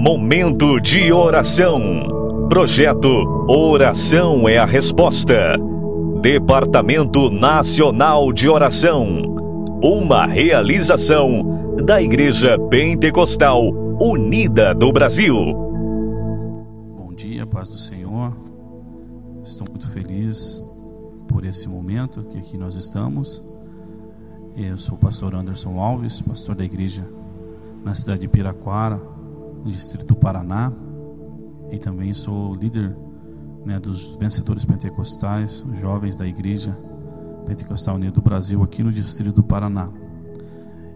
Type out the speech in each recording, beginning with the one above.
Momento de oração. Projeto Oração é a Resposta. Departamento Nacional de Oração. Uma realização da Igreja Pentecostal Unida do Brasil. Bom dia, paz do Senhor. Estou muito feliz por esse momento que aqui nós estamos. Eu sou o pastor Anderson Alves, pastor da igreja na cidade de Piraquara, distrito do Paraná, e também sou líder né, dos vencedores pentecostais, jovens da igreja Pentecostal Unida do Brasil, aqui no distrito do Paraná.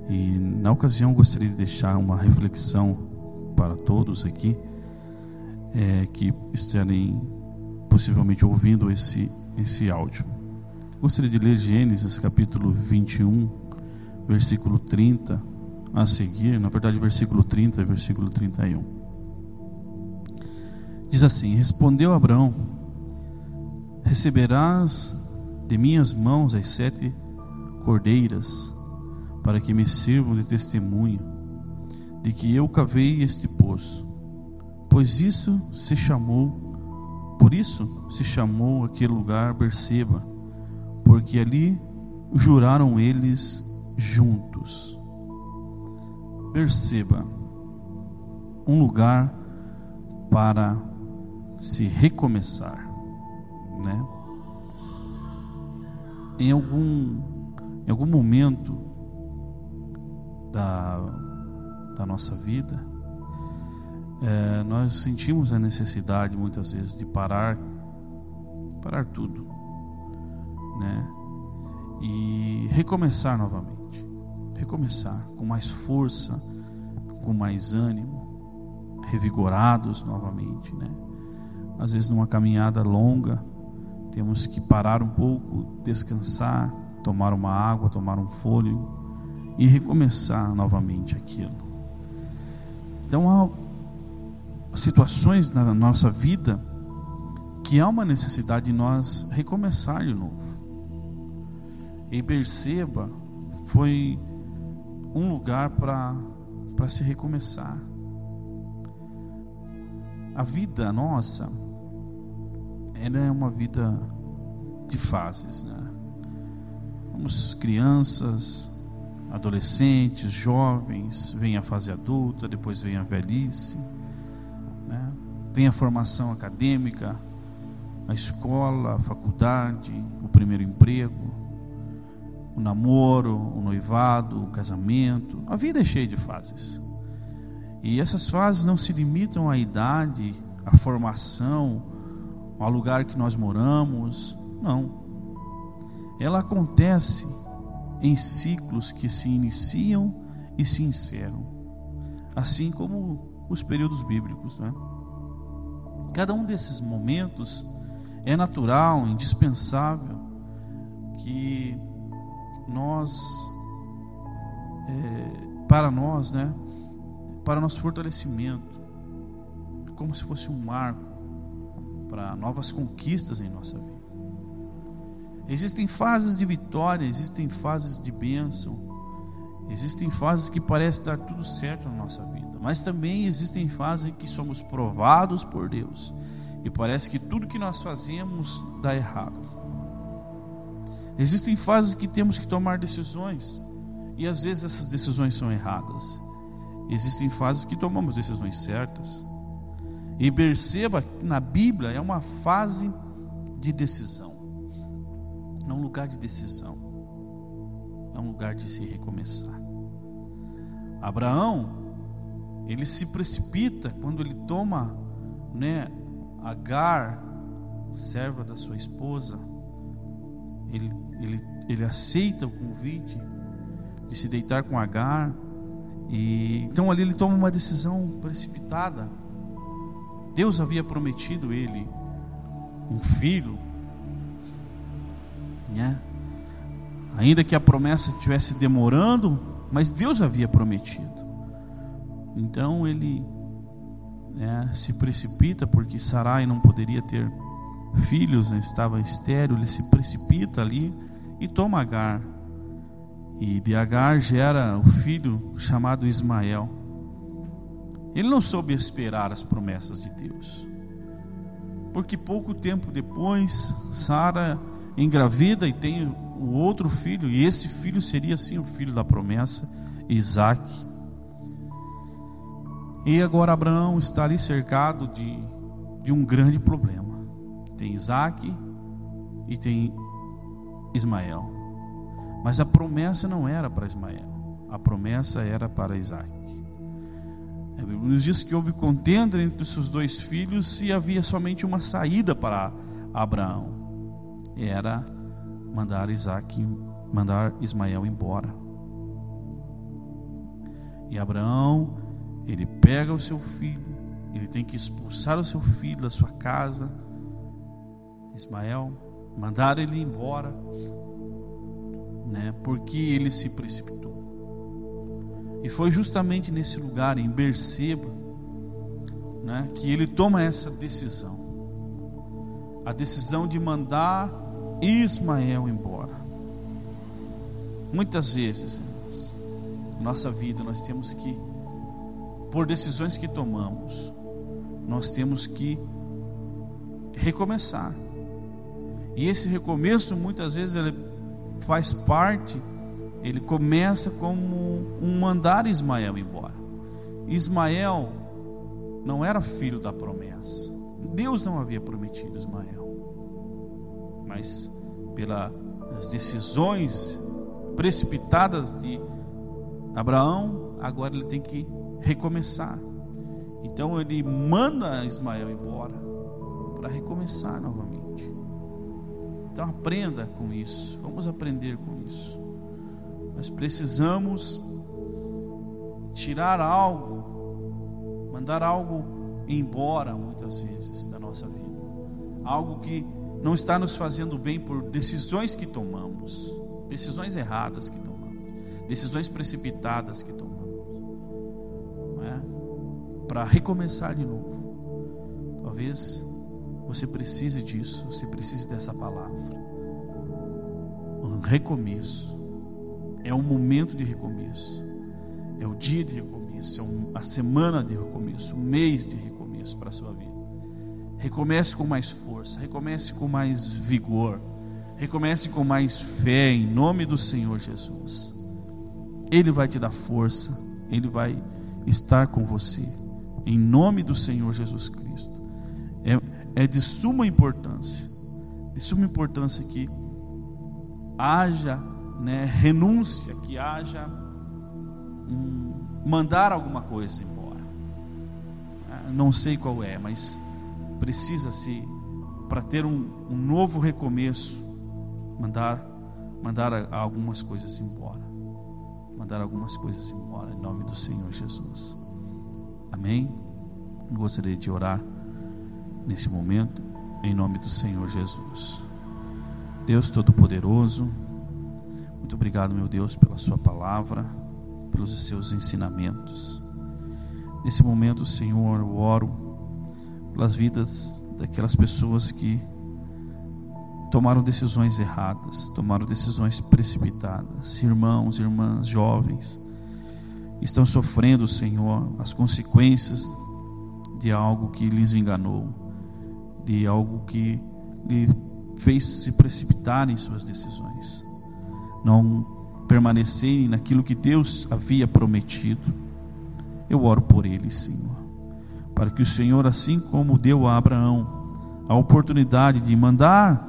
E na ocasião gostaria de deixar uma reflexão para todos aqui é, que estarem possivelmente ouvindo esse, esse áudio. Gostaria de ler Gênesis capítulo 21, versículo 30 a seguir, na verdade, versículo 30 e versículo 31. Diz assim: Respondeu Abraão: Receberás de minhas mãos as sete cordeiras, para que me sirvam de testemunho de que eu cavei este poço. Pois isso se chamou, por isso se chamou aquele lugar Berseba, porque ali juraram eles juntos. Perceba um lugar para se recomeçar, né? Em algum, em algum momento da, da nossa vida, é, nós sentimos a necessidade muitas vezes de parar, parar tudo, né? E recomeçar novamente recomeçar com mais força, com mais ânimo, revigorados novamente, né? Às vezes numa caminhada longa, temos que parar um pouco, descansar, tomar uma água, tomar um fôlego e recomeçar novamente aquilo. Então há situações na nossa vida que há uma necessidade de nós recomeçar de novo. E perceba, foi um lugar para se recomeçar. A vida nossa, ela é uma vida de fases, né? Vamos crianças, adolescentes, jovens, vem a fase adulta, depois vem a velhice, né? vem a formação acadêmica, a escola, a faculdade, o primeiro emprego, o namoro, o noivado, o casamento. A vida é cheia de fases. E essas fases não se limitam à idade, à formação, ao lugar que nós moramos. Não. Ela acontece em ciclos que se iniciam e se encerram. Assim como os períodos bíblicos, né? Cada um desses momentos é natural, indispensável que nós, é, para nós, né, para nosso fortalecimento, como se fosse um marco para novas conquistas em nossa vida. Existem fases de vitória, existem fases de bênção, existem fases que parece dar tudo certo na nossa vida, mas também existem fases que somos provados por Deus e parece que tudo que nós fazemos dá errado. Existem fases que temos que tomar decisões e às vezes essas decisões são erradas. Existem fases que tomamos decisões certas. E perceba que na Bíblia é uma fase de decisão. É um lugar de decisão. É um lugar de se recomeçar. Abraão, ele se precipita quando ele toma, né, Agar, serva da sua esposa, ele, ele, ele aceita o convite de se deitar com Agar. E então ali ele toma uma decisão precipitada. Deus havia prometido ele um filho, né? Ainda que a promessa estivesse demorando, mas Deus havia prometido. Então ele né, se precipita porque Sarai não poderia ter filhos, né, estava estéreo, ele se precipita ali e toma Agar. E de Agar gera o filho chamado Ismael. Ele não soube esperar as promessas de Deus. Porque pouco tempo depois, Sara engravida e tem o outro filho, e esse filho seria sim o filho da promessa, Isaac. E agora Abraão está ali cercado de, de um grande problema. Tem Isaac e tem Ismael. Mas a promessa não era para Ismael, a promessa era para Isaac. A Bíblia nos diz que houve contenda entre os seus dois filhos e havia somente uma saída para Abraão. Era mandar Isaac, mandar Ismael embora. E Abraão, ele pega o seu filho, ele tem que expulsar o seu filho da sua casa, Ismael, mandar ele embora, né? Porque ele se precipitou. E foi justamente nesse lugar, em Berseba, né, que ele toma essa decisão. A decisão de mandar Ismael embora. Muitas vezes, na nossa vida, nós temos que, por decisões que tomamos, nós temos que recomeçar. E esse recomeço, muitas vezes, ele faz parte, ele começa como um mandar Ismael embora. Ismael não era filho da promessa. Deus não havia prometido Ismael. Mas pelas decisões precipitadas de Abraão, agora ele tem que recomeçar. Então ele manda Ismael embora para recomeçar novamente. Então aprenda com isso. Vamos aprender com isso. Nós precisamos tirar algo, mandar algo embora muitas vezes da nossa vida. Algo que não está nos fazendo bem por decisões que tomamos, decisões erradas que tomamos, decisões precipitadas que tomamos. É? Para recomeçar de novo. Talvez você precise disso, você precise dessa palavra. Um recomeço. É um momento de recomeço. É o dia de recomeço, é a semana de recomeço, o mês de recomeço para a sua vida. Recomece com mais força, recomece com mais vigor, recomece com mais fé em nome do Senhor Jesus. Ele vai te dar força, ele vai estar com você em nome do Senhor Jesus Cristo. É, é de suma importância, de suma importância que haja né, renúncia, que haja um, mandar alguma coisa embora. Ah, não sei qual é, mas precisa-se, para ter um, um, novo recomeço, mandar, mandar algumas coisas embora. Mandar algumas coisas embora, em nome do Senhor Jesus. Amém? Gostaria de orar nesse momento, em nome do Senhor Jesus. Deus Todo-Poderoso, muito obrigado, meu Deus, pela Sua palavra, pelos seus ensinamentos. Nesse momento, Senhor, eu oro pelas vidas daquelas pessoas que tomaram decisões erradas, tomaram decisões precipitadas, irmãos, irmãs, jovens, estão sofrendo, Senhor, as consequências de algo que lhes enganou de algo que lhe fez se precipitar em suas decisões, não permanecerem naquilo que Deus havia prometido. Eu oro por eles, Senhor, para que o Senhor, assim como deu a Abraão a oportunidade de mandar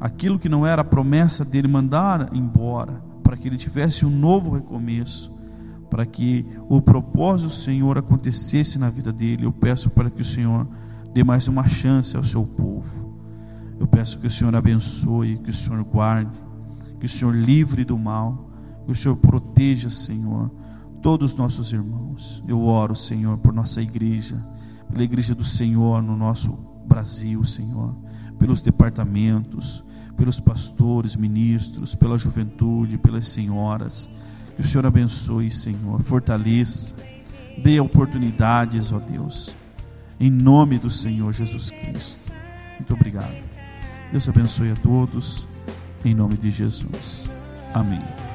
aquilo que não era a promessa dele, mandar embora, para que ele tivesse um novo recomeço, para que o propósito do Senhor acontecesse na vida dele. Eu peço para que o Senhor dê mais uma chance ao seu povo. Eu peço que o Senhor abençoe, que o Senhor guarde, que o Senhor livre do mal, que o Senhor proteja, Senhor, todos os nossos irmãos. Eu oro, Senhor, por nossa igreja, pela igreja do Senhor no nosso Brasil, Senhor, pelos departamentos, pelos pastores, ministros, pela juventude, pelas senhoras. Que o Senhor abençoe, Senhor, fortaleça, dê oportunidades, ó Deus em nome do Senhor Jesus Cristo. Muito obrigado. Deus abençoe a todos, em nome de Jesus. Amém.